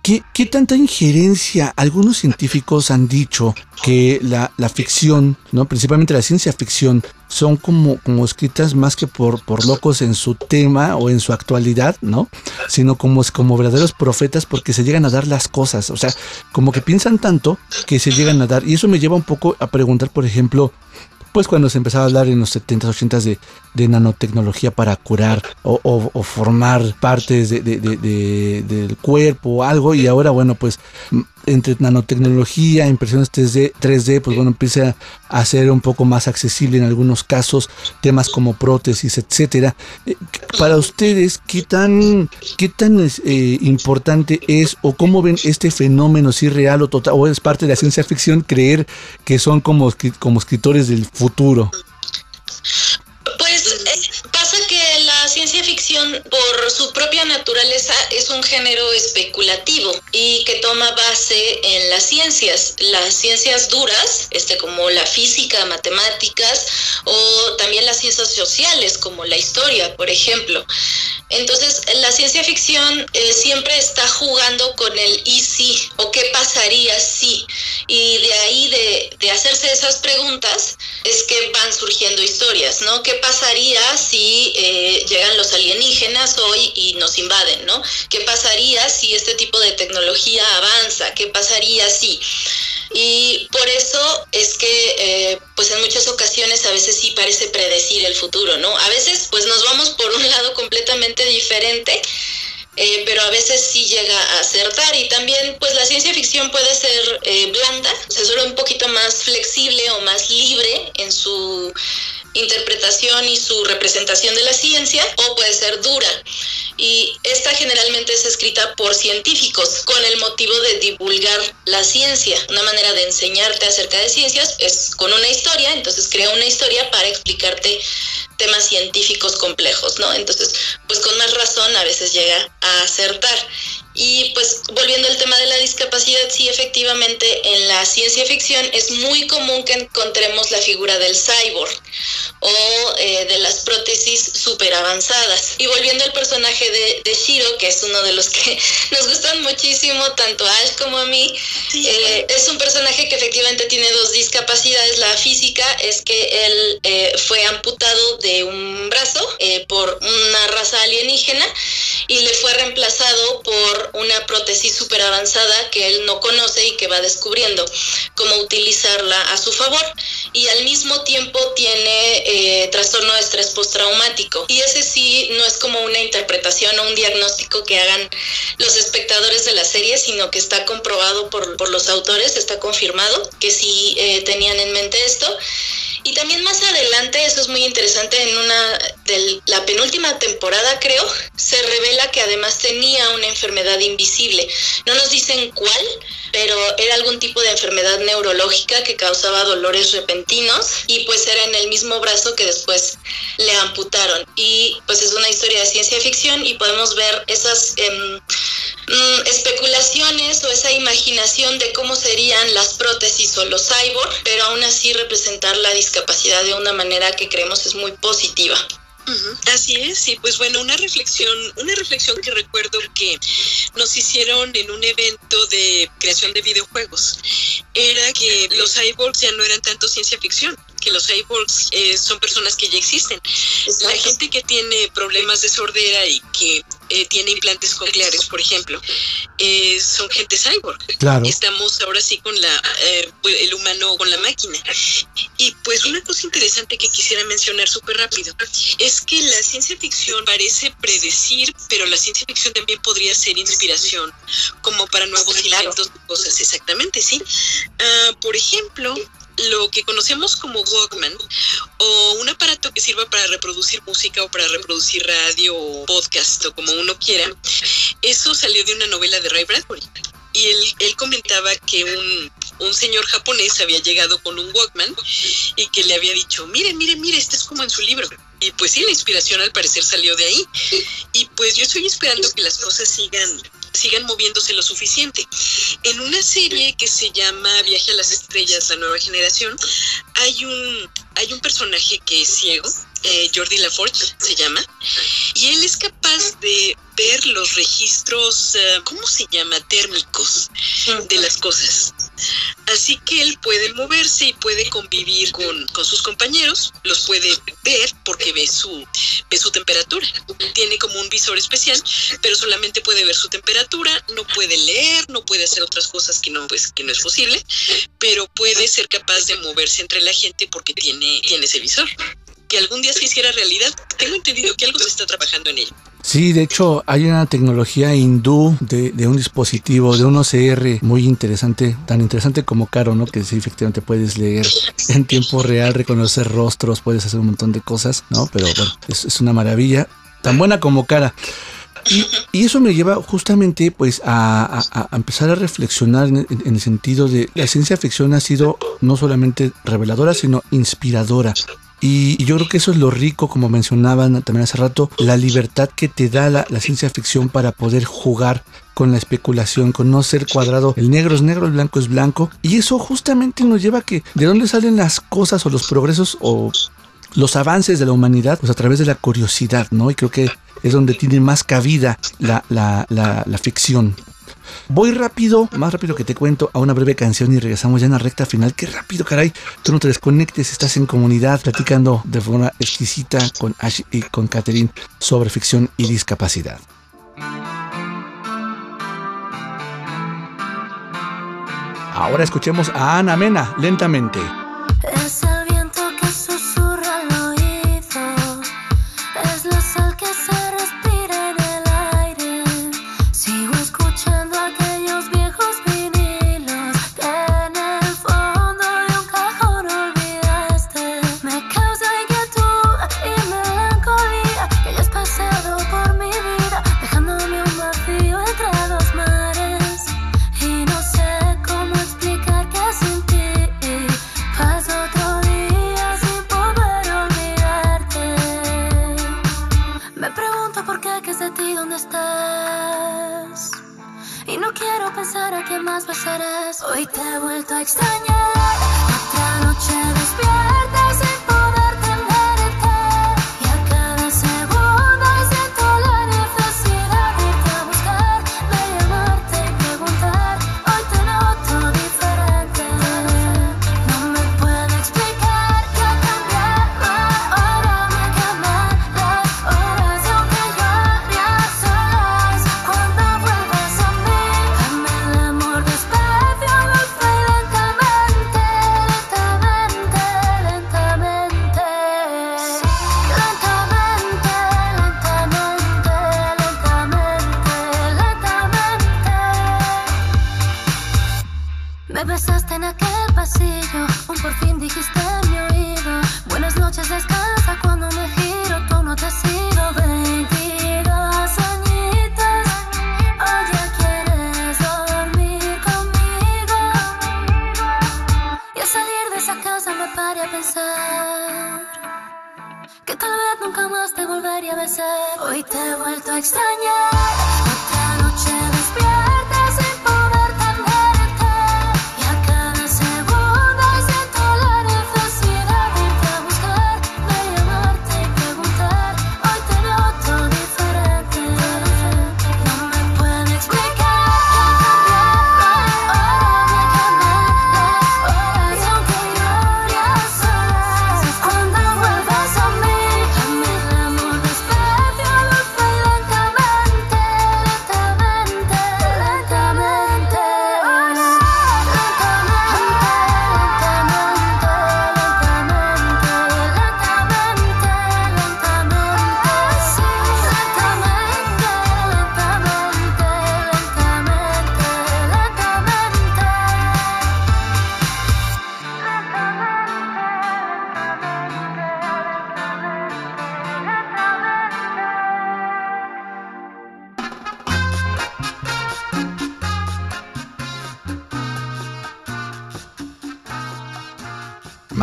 ¿Qué, ¿Qué, tanta injerencia? Algunos científicos han dicho que la, la, ficción, ¿no? principalmente la ciencia ficción, son como, como escritas más que por, por locos en su tema o en su actualidad, ¿no? Sino como, como verdaderos profetas porque se llegan a dar las cosas. O sea, como que piensan tanto que se llegan a dar. Y eso me lleva un poco a preguntar, por ejemplo, pues cuando se empezaba a hablar en los 70s, 80s de, nanotecnología para curar o, o, o formar partes de, de, del cuerpo o algo, y ahora, bueno, pues entre nanotecnología, impresiones 3D, 3D, pues bueno, empieza a ser un poco más accesible en algunos casos, temas como prótesis, etcétera. Para ustedes, ¿qué tan, qué tan eh, importante es o cómo ven este fenómeno, si real o total, o es parte de la ciencia ficción, creer que son como, como escritores del futuro? Por su propia naturaleza, es un género especulativo y que toma base en las ciencias, las ciencias duras, este, como la física, matemáticas, o también las ciencias sociales, como la historia, por ejemplo. Entonces, la ciencia ficción eh, siempre está jugando con el y si o qué pasaría si. Y de ahí, de, de, hacerse esas preguntas, es que van surgiendo historias, ¿no? ¿Qué pasaría si eh, llegan los alienígenas hoy y nos invaden, ¿no? ¿Qué pasaría si este tipo de tecnología avanza? ¿Qué pasaría si... Y por eso es que, eh, pues en muchas ocasiones a veces sí parece predecir el futuro, ¿no? A veces pues nos vamos por un lado completamente diferente, eh, pero a veces sí llega a acertar y también pues la ciencia ficción puede ser eh, blanda, o sea, solo un poquito más flexible o más libre en su interpretación y su representación de la ciencia o puede ser dura. Y esta generalmente es escrita por científicos con el motivo de divulgar la ciencia. Una manera de enseñarte acerca de ciencias es con una historia, entonces crea una historia para explicarte temas científicos complejos, ¿no? Entonces, pues con más razón a veces llega a acertar. Y pues volviendo al tema de la discapacidad, sí, efectivamente en la ciencia ficción es muy común que encontremos la figura del cyborg o eh, de las prótesis súper avanzadas. Y volviendo al personaje de, de, Shiro, que es uno de los que nos gustan muchísimo, tanto a Ash como a mí, eh, es un personaje que efectivamente tiene dos discapacidades. La física es que él eh, fue amputado de un brazo por una raza alienígena y le fue reemplazado por una prótesis súper avanzada que él no conoce y que va descubriendo cómo utilizarla a su favor. Y al mismo tiempo tiene eh, trastorno de estrés postraumático. Y ese sí no es como una interpretación o un diagnóstico que hagan los espectadores de la serie, sino que está comprobado por, por los autores, está confirmado que sí eh, tenían en mente esto. Y también más adelante, eso es muy interesante, en una de la penúltima temporada creo, se revela que además tenía una enfermedad invisible. No nos dicen cuál, pero era algún tipo de enfermedad neurológica que causaba dolores repentinos y pues era en el mismo brazo que después le amputaron. Y pues es una historia de ciencia ficción y podemos ver esas eh, especulaciones o esa imaginación de cómo serían las prótesis o los cyborg, pero aún así representar la discapacidad de una manera que creemos es muy positiva. Así es, sí, pues bueno, una reflexión, una reflexión que recuerdo que nos hicieron en un evento de creación de videojuegos era que los cyborgs ya no eran tanto ciencia ficción, que los cyborgs eh, son personas que ya existen. La gente que tiene problemas de sordera y que eh, tiene implantes cocleares, por ejemplo, eh, son gente cyborg. Claro. Estamos ahora sí con la el humano con la máquina. Y pues una cosa interesante que quisiera mencionar súper rápido es que la ciencia ficción parece predecir, pero la ciencia ficción también podría ser inspiración como para nuevos inventos cosas. Exactamente, sí. Ah, por ejemplo, lo que conocemos como Walkman o un aparato que sirva para reproducir música o para reproducir radio o podcast o como uno quiera, eso salió de una novela de Ray Bradbury. Y él, él comentaba que un, un señor japonés había llegado con un Walkman y que le había dicho, mire, mire, mire, este es como en su libro. Y pues sí, la inspiración al parecer salió de ahí. Y pues yo estoy esperando que las cosas sigan sigan moviéndose lo suficiente. En una serie que se llama Viaje a las Estrellas, la nueva generación, hay un, hay un personaje que es ciego, eh, Jordi Laforge se llama, y él es capaz de ver los registros, uh, ¿cómo se llama? Térmicos de las cosas. Así que él puede moverse y puede convivir con, con, sus compañeros, los puede ver porque ve su, ve su temperatura. Tiene como un visor especial, pero solamente puede ver su temperatura, no puede leer, no puede hacer otras cosas que no, pues, que no es posible, pero puede ser capaz de moverse entre la gente porque tiene, tiene ese visor que algún día se hiciera realidad. Tengo entendido que algo se está trabajando en ello. Sí, de hecho hay una tecnología hindú de, de, un dispositivo, de un OCR muy interesante, tan interesante como caro, ¿no? Que sí, efectivamente puedes leer en tiempo real, reconocer rostros, puedes hacer un montón de cosas, ¿no? Pero bueno, es, es una maravilla, tan buena como cara. Y, y, eso me lleva justamente pues a, a, a empezar a reflexionar en, en, el sentido de la ciencia ficción ha sido no solamente reveladora, sino inspiradora. Y, yo creo que eso es lo rico, como mencionaban también hace rato, la libertad que te da la, ciencia ficción para poder jugar con la especulación, con no ser cuadrado. El negro es negro, el blanco es blanco. Y eso justamente nos lleva a que de dónde salen las cosas o los progresos o los avances de la humanidad, pues a través de la curiosidad, ¿no? Y creo que es donde tiene más cabida la, la, la ficción. Voy rápido, más rápido que te cuento, a una breve canción y regresamos ya en la recta final. Qué rápido, caray. Tú no te desconectes, estás en comunidad platicando de forma exquisita con Ash y con Catherine sobre ficción y discapacidad. Ahora escuchemos a Ana Mena lentamente.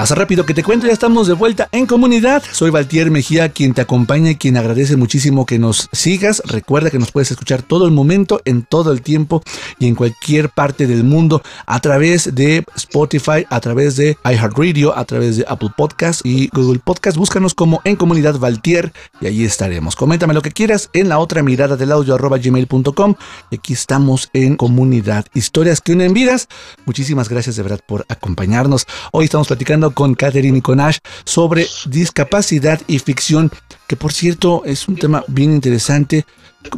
Más rápido que te cuento, ya estamos de vuelta en comunidad. Soy Valtier Mejía, quien te acompaña y quien agradece muchísimo que nos sigas. Recuerda que nos puedes escuchar todo el momento, en todo el tiempo y en cualquier parte del mundo a través de Spotify, a través de iHeartRadio, a través de Apple Podcast y Google Podcast. Búscanos como en comunidad Valtier y allí estaremos. Coméntame lo que quieras en la otra mirada del audio arroba gmail.com. Aquí estamos en comunidad. Historias que unen vidas. Muchísimas gracias de verdad por acompañarnos. Hoy estamos platicando con Catherine y sobre discapacidad y ficción, que por cierto es un tema bien interesante.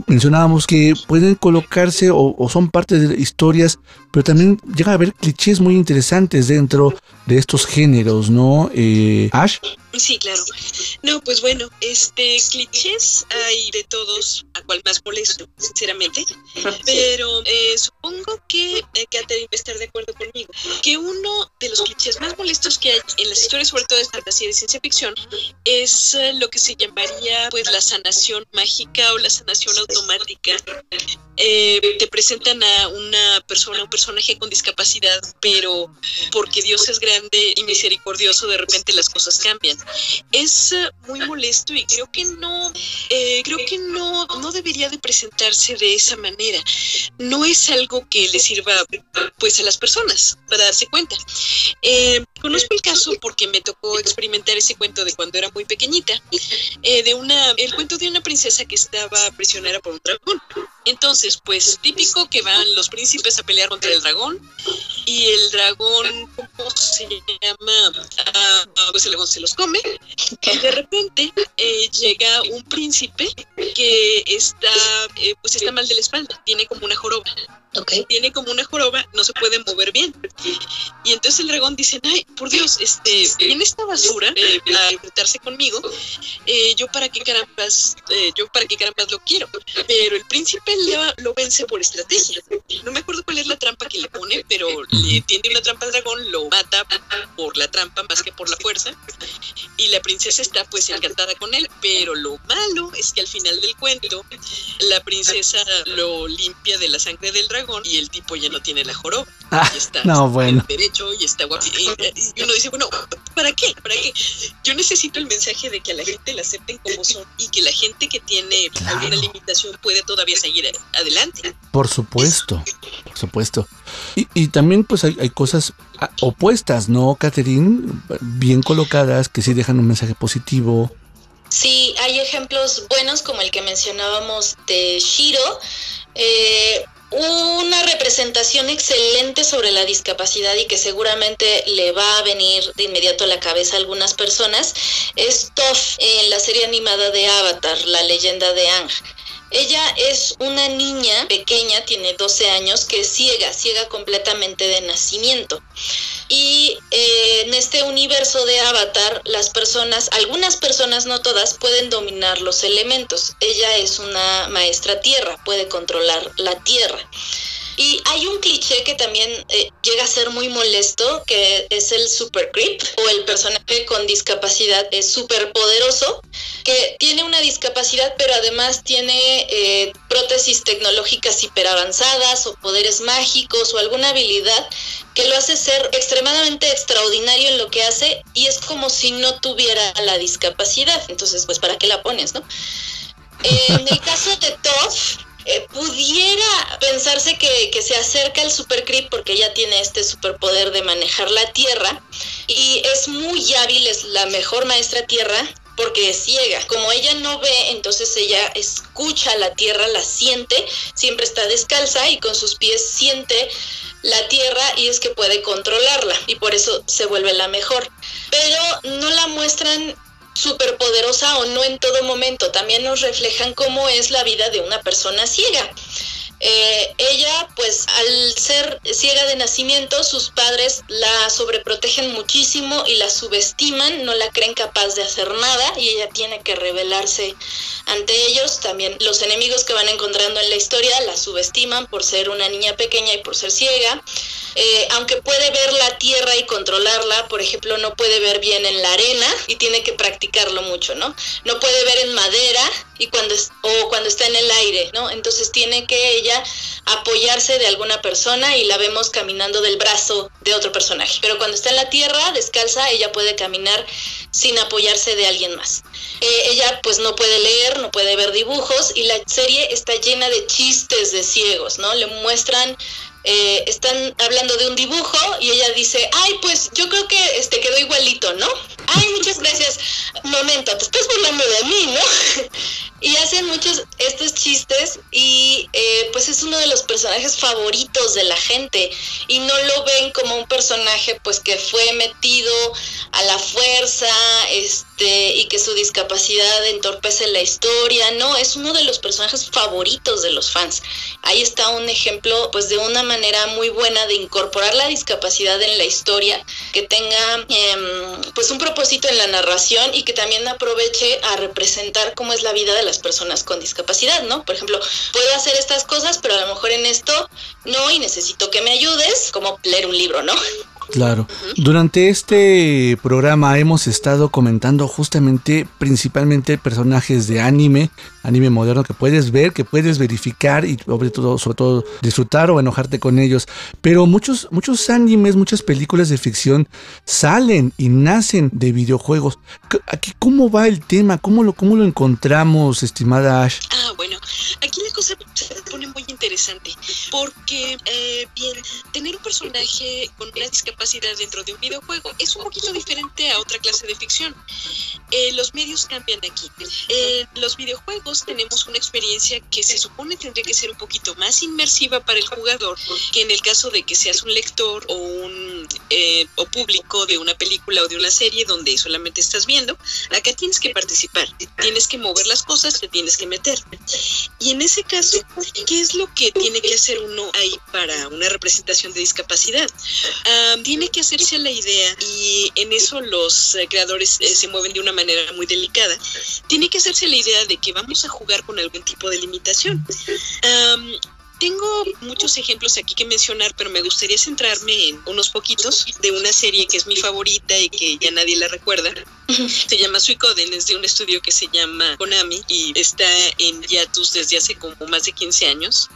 Mencionábamos que pueden colocarse o, son parte de historias, pero también llega a haber clichés muy interesantes dentro de estos géneros, ¿no? Eh, Ash. Sí, claro. No, pues bueno, este clichés hay de todos, a cual más molesto, sinceramente. Pero eh, supongo que eh, va a estar de acuerdo conmigo. Que uno de los clichés más molestos que hay en las historias, sobre todo de fantasía y de ciencia ficción, es eh, lo que se llamaría pues la sanación mágica o la sanación automática. Eh, te presentan a una persona, un personaje con discapacidad, pero porque Dios es grande y misericordioso, de repente las cosas cambian. Es uh, muy molesto y creo que no eh, creo que no, no debería de presentarse de esa manera. No es algo que le sirva pues a las personas para darse cuenta. Eh, conozco el caso porque me tocó experimentar ese cuento de cuando era muy pequeñita, eh, de una, el cuento de una princesa que estaba prisionera por un dragón. Entonces, pues típico que van los príncipes a pelear contra el dragón y el dragón, ¿cómo se llama? Ah, pues el dragón se los come y de repente eh, llega un príncipe que está, eh, pues está mal de la espalda, tiene como una joroba. Tiene como una joroba, no se puede mover bien. Y entonces el dragón dice, ay, por Dios, este, viene esta basura eh, a enfrentarse conmigo, eh, yo para qué carambas, eh, yo para qué carambas lo quiero. Pero el príncipe lo, lo, vence por estrategia. No me acuerdo cuál es la trampa que le pone, pero le tiende una trampa al dragón, lo mata por la trampa más que por la fuerza. Y la princesa está pues encantada con él, pero lo malo es que al final del cuento, la princesa lo limpia de la sangre del dragón y el tipo ya no tiene la joroba. Ah, y está no, bueno. derecho y está guapo. Y, y, uno dice, bueno, ¿para qué? ¿Para qué? Yo necesito el mensaje de que a la gente la acepten como son y que la gente que tiene claro. alguna limitación puede todavía seguir adelante. Por supuesto, por supuesto. Y, y también pues hay, hay, cosas opuestas, ¿no, Catherine? Bien colocadas, que sí dejan un mensaje positivo. Sí, hay ejemplos buenos como el que mencionábamos de Shiro. Eh, una representación excelente sobre la discapacidad y que seguramente le va a venir de inmediato a la cabeza a algunas personas es Toph en la serie animada de Avatar, la leyenda de Ang. Ella es una niña pequeña, tiene 12 años, que es ciega, ciega completamente de nacimiento. Y eh, en este universo de Avatar, las personas, algunas personas, no todas, pueden dominar los elementos. Ella es una maestra tierra, puede controlar la tierra. Y hay un cliché que también eh, llega a ser muy molesto, que es el super creep o el personaje con discapacidad es súper poderoso, que tiene una discapacidad pero además tiene eh, prótesis tecnológicas hiperavanzadas o poderes mágicos o alguna habilidad que lo hace ser extremadamente extraordinario en lo que hace y es como si no tuviera la discapacidad. Entonces, pues, ¿para qué la pones, no? En el caso de Toph, eh, pudiera pensarse que, que, se acerca al Super Creep porque ella tiene este superpoder de manejar la tierra y es muy hábil, es la mejor maestra tierra porque es ciega. Como ella no ve, entonces ella escucha la tierra, la siente, siempre está descalza y con sus pies siente la tierra y es que puede controlarla y por eso se vuelve la mejor. Pero no la muestran superpoderosa o no en todo momento, también nos reflejan cómo es la vida de una persona ciega. Eh, ella, pues al ser ciega de nacimiento, sus padres la sobreprotegen muchísimo y la subestiman, no la creen capaz de hacer nada y ella tiene que rebelarse ante ellos. También los enemigos que van encontrando en la historia la subestiman por ser una niña pequeña y por ser ciega. Eh, aunque puede ver la tierra y controlarla, por ejemplo, no puede ver bien en la arena y tiene que practicarlo mucho, ¿no? No puede ver en madera y cuando es, o cuando está en el aire, ¿no? Entonces tiene que ella apoyarse de alguna persona y la vemos caminando del brazo de otro personaje. Pero cuando está en la tierra, descalza, ella puede caminar sin apoyarse de alguien más. Eh, ella pues no puede leer, no puede ver dibujos y la serie está llena de chistes de ciegos, ¿no? Le muestran eh, están hablando de un dibujo y ella dice, ay, pues yo creo que este quedó igualito, ¿no? Ay, muchas gracias. Momento, te estás burlando de mí, ¿no? y hacen muchos estos chistes y eh, pues es uno de los personajes favoritos de la gente y no lo ven como un personaje pues que fue metido a la fuerza este y que su discapacidad entorpece la historia no es uno de los personajes favoritos de los fans ahí está un ejemplo pues de una manera muy buena de incorporar la discapacidad en la historia que tenga eh, pues un propósito en la narración y que también aproveche a representar cómo es la vida de la las personas con discapacidad, ¿no? Por ejemplo, puedo hacer estas cosas, pero a lo mejor en esto no y necesito que me ayudes, como leer un libro, ¿no? Claro. Durante este programa hemos estado comentando justamente, principalmente personajes de anime, anime moderno que puedes ver, que puedes verificar y sobre todo, sobre todo disfrutar o enojarte con ellos. Pero muchos, muchos animes, muchas películas de ficción salen y nacen de videojuegos. Aquí, ¿cómo va el tema? ¿Cómo lo, cómo lo encontramos, estimada Ash? Ah, bueno, aquí la cosa se pone muy interesante porque, eh, bien, tener un personaje con una discapacidad dentro de un videojuego es un poquito diferente a otra clase de ficción. Eh, los medios cambian aquí. En los videojuegos tenemos una experiencia que se supone tendría que ser un poquito más inmersiva para el jugador que en el caso de que seas un lector o un eh, o público de una película o de una serie donde solamente estás viendo. Acá tienes que participar, tienes que mover las cosas, te tienes que meter. Y en ese caso, ¿qué es lo que tiene que hacer uno ahí para una representación de discapacidad? Ah, tiene que hacerse la idea y en eso los creadores eh, se mueven de una manera muy delicada. Tiene que hacerse la idea de que vamos a jugar con algún tipo de limitación. Tengo muchos ejemplos aquí que mencionar, pero me gustaría centrarme en unos poquitos de una serie que es mi favorita y que ya nadie la recuerda. Se llama Suicoden, es de un estudio que se llama Konami y está en Yatus desde hace como más de 15 años.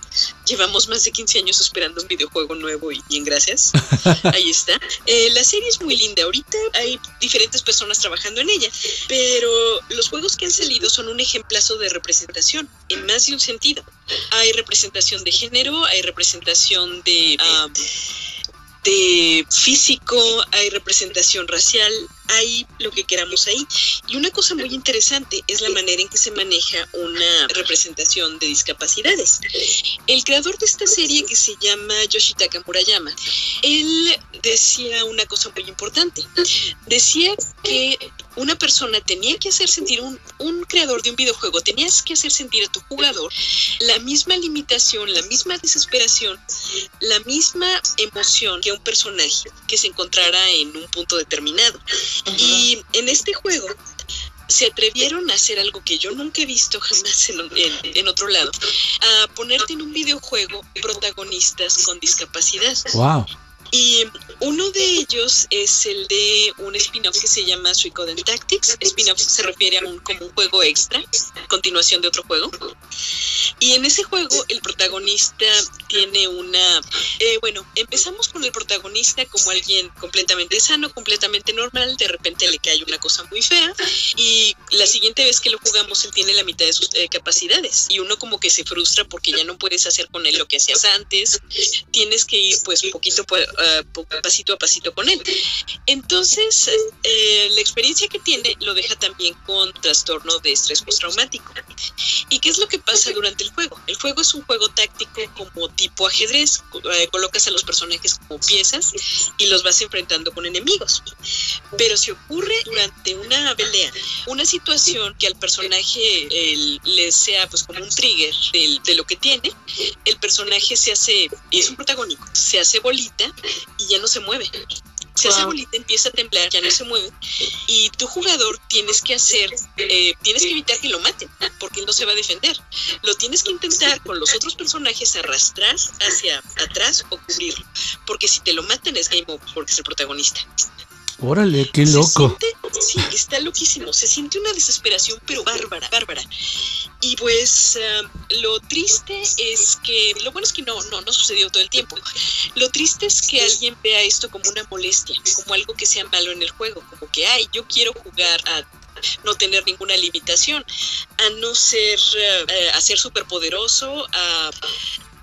Llevamos más de 15 años esperando un videojuego nuevo y bien, gracias. Ahí está. Eh, la serie es muy linda. Ahorita hay diferentes personas trabajando en ella, pero los juegos que han salido son un ejemplazo de representación en más de un sentido. Hay representación de género, hay representación de... De físico, hay representación racial, hay lo que queramos ahí. Y una cosa muy interesante es la manera en que se maneja una representación de discapacidades. El creador de esta serie, que se llama Yoshitaka Murayama, él decía una cosa muy importante. Decía que una persona tenía que hacer sentir, un, un creador de un videojuego, tenías que hacer sentir a tu jugador la misma limitación, la misma desesperación, la misma emoción que un personaje que se encontrara en un punto determinado. Y en este juego se atrevieron a hacer algo que yo nunca he visto jamás en, otro lado, a ponerte en un videojuego protagonistas con discapacidad. Wow. Y uno de ellos es el de un spin-off que se llama Suicoden Tactics. Spin-off se refiere a un, como un juego extra, continuación de otro juego. Y en ese juego el protagonista tiene una... Eh, bueno, empezamos con el protagonista como alguien completamente sano, completamente normal, de repente le cae una cosa muy fea y la siguiente vez que lo jugamos él tiene la mitad de sus eh, capacidades y uno como que se frustra porque ya no puedes hacer con él lo que hacías antes, tienes que ir pues poquito por, uh, pasito a pasito con él. Entonces, eh, la experiencia que tiene lo deja también con trastorno de estrés postraumático. ¿Y qué es lo que pasa durante el juego? El juego es un juego táctico como tipo ajedrez. Eh, colocas a los personajes como piezas y los vas enfrentando con enemigos. Pero si ocurre durante una pelea una situación que al personaje le sea pues como un trigger de, de lo que tiene, el personaje se hace, y es un protagónico, se hace bolita y ya no se mueve. Se hace bolita, empieza a temblar, ya no se mueve. Y tu jugador tienes que hacer, eh, tienes que evitar que lo maten, porque él no se va a defender. Lo tienes que intentar con los otros personajes arrastrar hacia atrás o cubrirlo. Porque si te lo matan es game over, porque es el protagonista. Órale, qué loco. sí, está loquísimo. Se siente una desesperación, pero bárbara, bárbara. Y pues um, lo triste es que, lo bueno es que no, no, no sucedió todo el tiempo. Lo triste es que alguien vea esto como una molestia, como algo que sea malo en el juego, como que, ay, yo quiero jugar a no tener ninguna limitación, a no ser, uh, a ser superpoderoso, a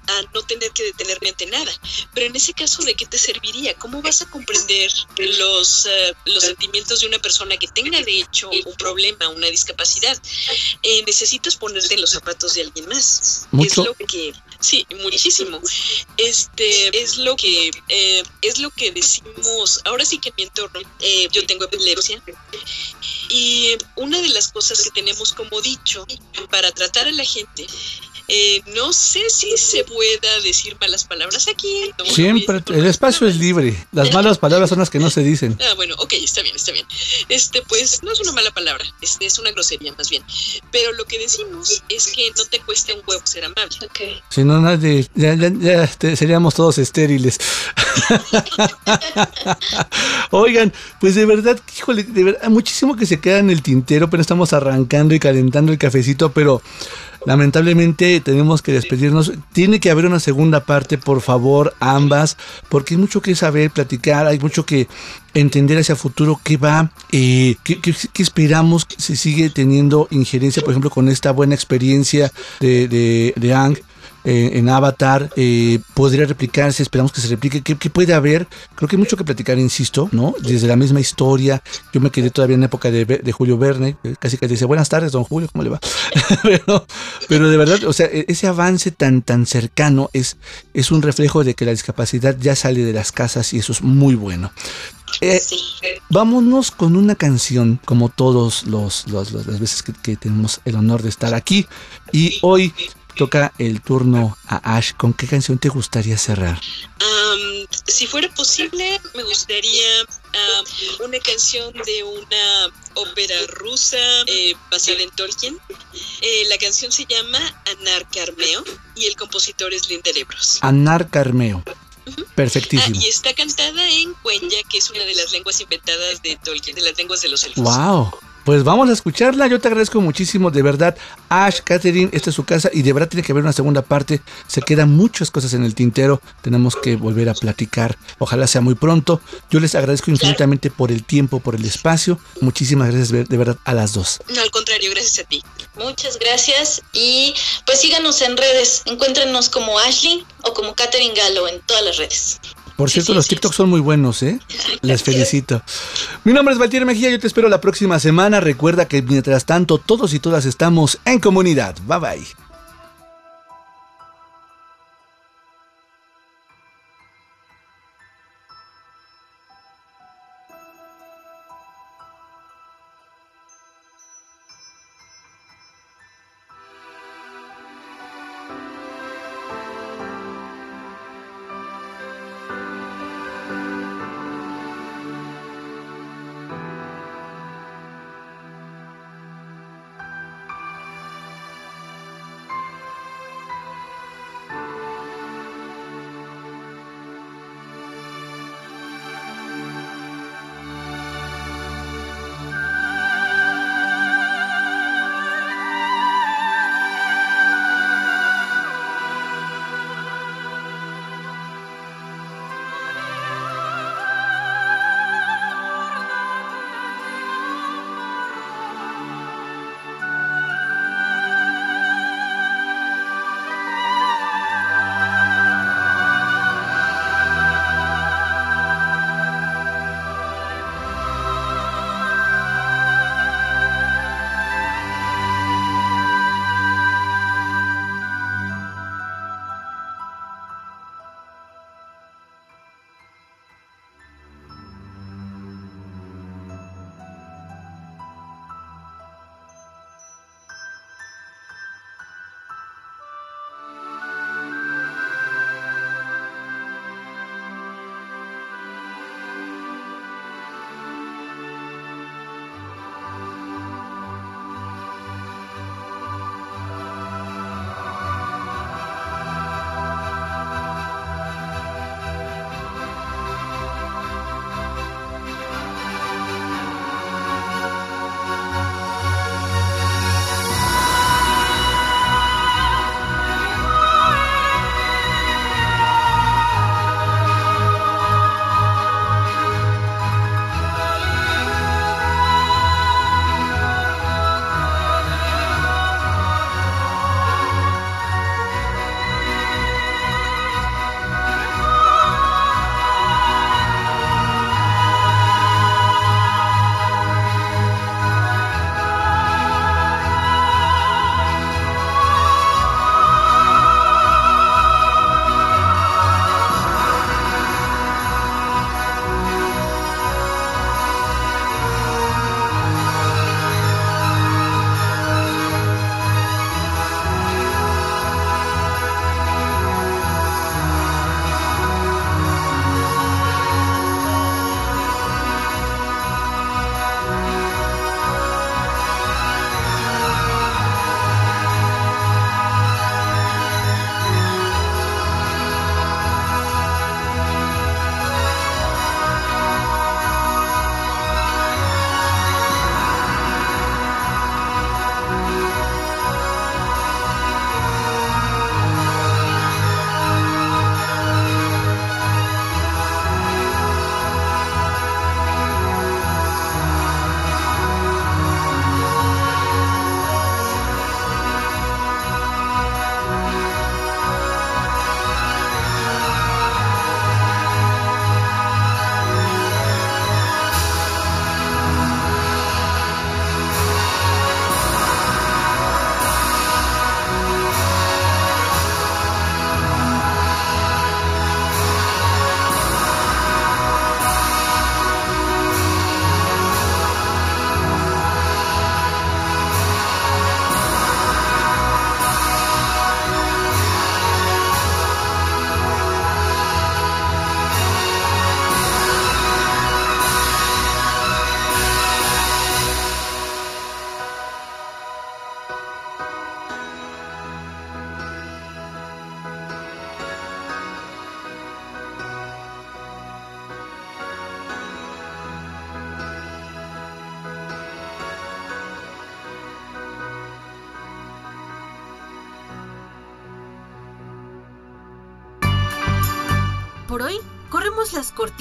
a no tener que detenerme ante nada. Pero en ese caso, ¿de qué te serviría? ¿Cómo vas a comprender los, eh, los sentimientos de una persona que tenga, de hecho, un problema, una discapacidad? Eh, necesitas ponerte en los zapatos de alguien más. ¿Mucho? Es lo que, sí, muchísimo. Este, es lo que, eh, es lo que decimos, ahora sí que en mi entorno, yo tengo epilepsia. Y una de las cosas que tenemos como dicho para tratar a la gente Eh, no sé si se pueda decir malas palabras aquí. Siempre, el espacio es libre. Las malas palabras son las que no se dicen. Ah, bueno, ok, está bien, está bien. Este, pues no es una mala palabra, este, es una grosería más bien. Pero lo que decimos es que no te cueste un huevo ser amable. Ok. Si no, nadie, ya, ya- ya, este, seríamos todos estériles. Oigan, pues de verdad, híjole, de verdad, muchísimo que se queda en el tintero, pero estamos arrancando y calentando el cafecito, pero lamentablemente tenemos que despedirnos. Tiene que haber una segunda parte, por favor, ambas, porque hay mucho que saber, platicar, hay mucho que entender hacia futuro qué va, eh, qué, qué- esperamos, se sigue teniendo injerencia, por ejemplo, con esta buena experiencia de, de, de Ang eh, en Avatar, eh, podría replicarse, esperamos que se replique, ¿Qué, qué puede haber? Creo que hay mucho que platicar, insisto, ¿no? Desde la misma historia, yo me quedé todavía en la época de, de Julio Verne, casi que dice, buenas tardes, don Julio, ¿cómo le va? pero, pero de verdad, o sea, e- ese avance tan, tan cercano es, es un reflejo de que la discapacidad ya sale de las casas y eso es muy bueno. Eh, Vámonos con una canción, como todos los, los- los- las veces que, que tenemos el honor de estar aquí. Y hoy toca el turno a Ash. ¿Con qué canción te gustaría cerrar? Si fuera posible, me gustaría una canción de una ópera rusa eh, basada en Tolkien. Eh, la canción se llama Anar Carmeo y el compositor es Lindelebros. Anar Carmeo. Perfectísimo. Ah, y está cantada en Cuenya, que es una de las lenguas inventadas de Tolkien, de las lenguas de los elfos. Wow. Pues vamos a escucharla. Yo te agradezco muchísimo, de verdad. Ash, Catherine, esta es su casa y de verdad tiene que haber una segunda parte. Se quedan muchas cosas en el tintero. Tenemos que volver a platicar. Ojalá sea muy pronto. Yo les agradezco infinitamente por el tiempo, por el espacio. Muchísimas gracias de verdad a las dos. No, al contrario, gracias a ti. Muchas gracias y pues síganos en redes, encuéntrenos como Ashley o como Katherine Galo en todas las redes. Por cierto, los TikToks son muy buenos, ¿eh? Les felicito. Mi nombre es Valtier Mejía, yo te espero la próxima semana. Recuerda que mientras tanto, todos y todas estamos en comunidad. Bye bye.